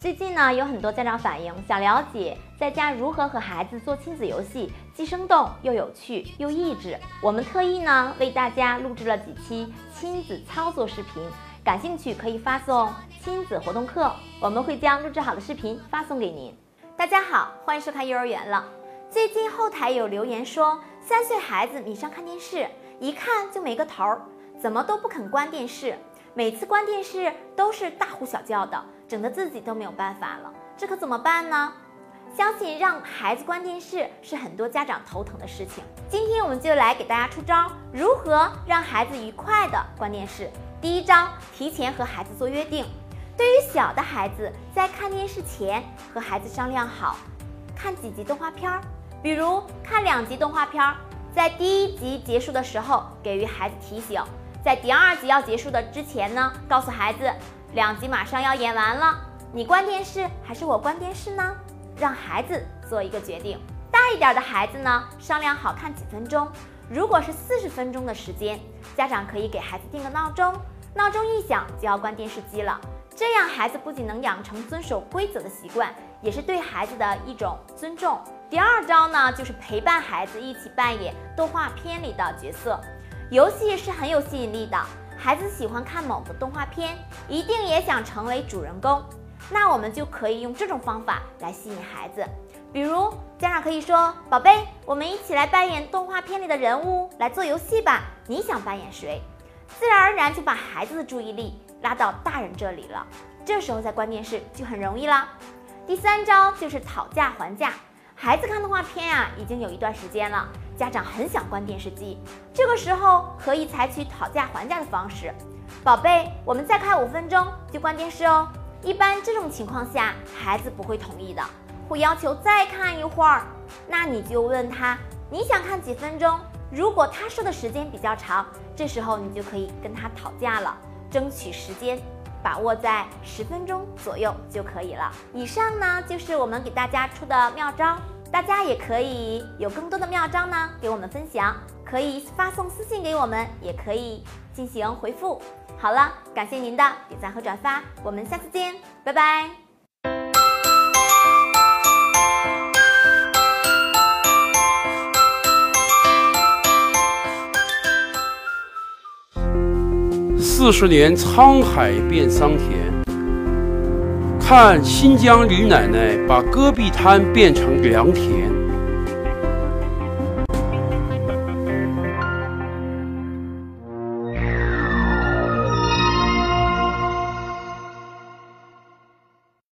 最近呢，有很多家长反映想了解在家如何和孩子做亲子游戏，既生动又有趣又益智。我们特意呢为大家录制了几期亲子操作视频，感兴趣可以发送“亲子活动课”，我们会将录制好的视频发送给您。大家好，欢迎收看幼儿园了。最近后台有留言说，三岁孩子迷上看电视，一看就没个头儿，怎么都不肯关电视，每次关电视都是大呼小叫的。整得自己都没有办法了，这可怎么办呢？相信让孩子关电视是很多家长头疼的事情。今天我们就来给大家出招，如何让孩子愉快的关电视。第一招，提前和孩子做约定。对于小的孩子，在看电视前和孩子商量好，看几集动画片儿，比如看两集动画片儿，在第一集结束的时候给予孩子提醒，在第二集要结束的之前呢，告诉孩子。两集马上要演完了，你关电视还是我关电视呢？让孩子做一个决定。大一点的孩子呢，商量好看几分钟。如果是四十分钟的时间，家长可以给孩子定个闹钟，闹钟一响就要关电视机了。这样孩子不仅能养成遵守规则的习惯，也是对孩子的一种尊重。第二招呢，就是陪伴孩子一起扮演动画片里的角色，游戏是很有吸引力的。孩子喜欢看某个动画片，一定也想成为主人公。那我们就可以用这种方法来吸引孩子。比如，家长可以说：“宝贝，我们一起来扮演动画片里的人物来做游戏吧。你想扮演谁？”自然而然就把孩子的注意力拉到大人这里了。这时候再关电视就很容易了。第三招就是讨价还价。孩子看动画片呀，已经有一段时间了。家长很想关电视机，这个时候可以采取讨价还价的方式。宝贝，我们再看五分钟就关电视哦。一般这种情况下，孩子不会同意的，会要求再看一会儿。那你就问他，你想看几分钟？如果他说的时间比较长，这时候你就可以跟他讨价了，争取时间把握在十分钟左右就可以了。以上呢就是我们给大家出的妙招。大家也可以有更多的妙招呢，给我们分享，可以发送私信给我们，也可以进行回复。好了，感谢您的点赞和转发，我们下次见，拜拜。四十年沧海变桑田。看新疆李奶奶把戈壁滩变成良田。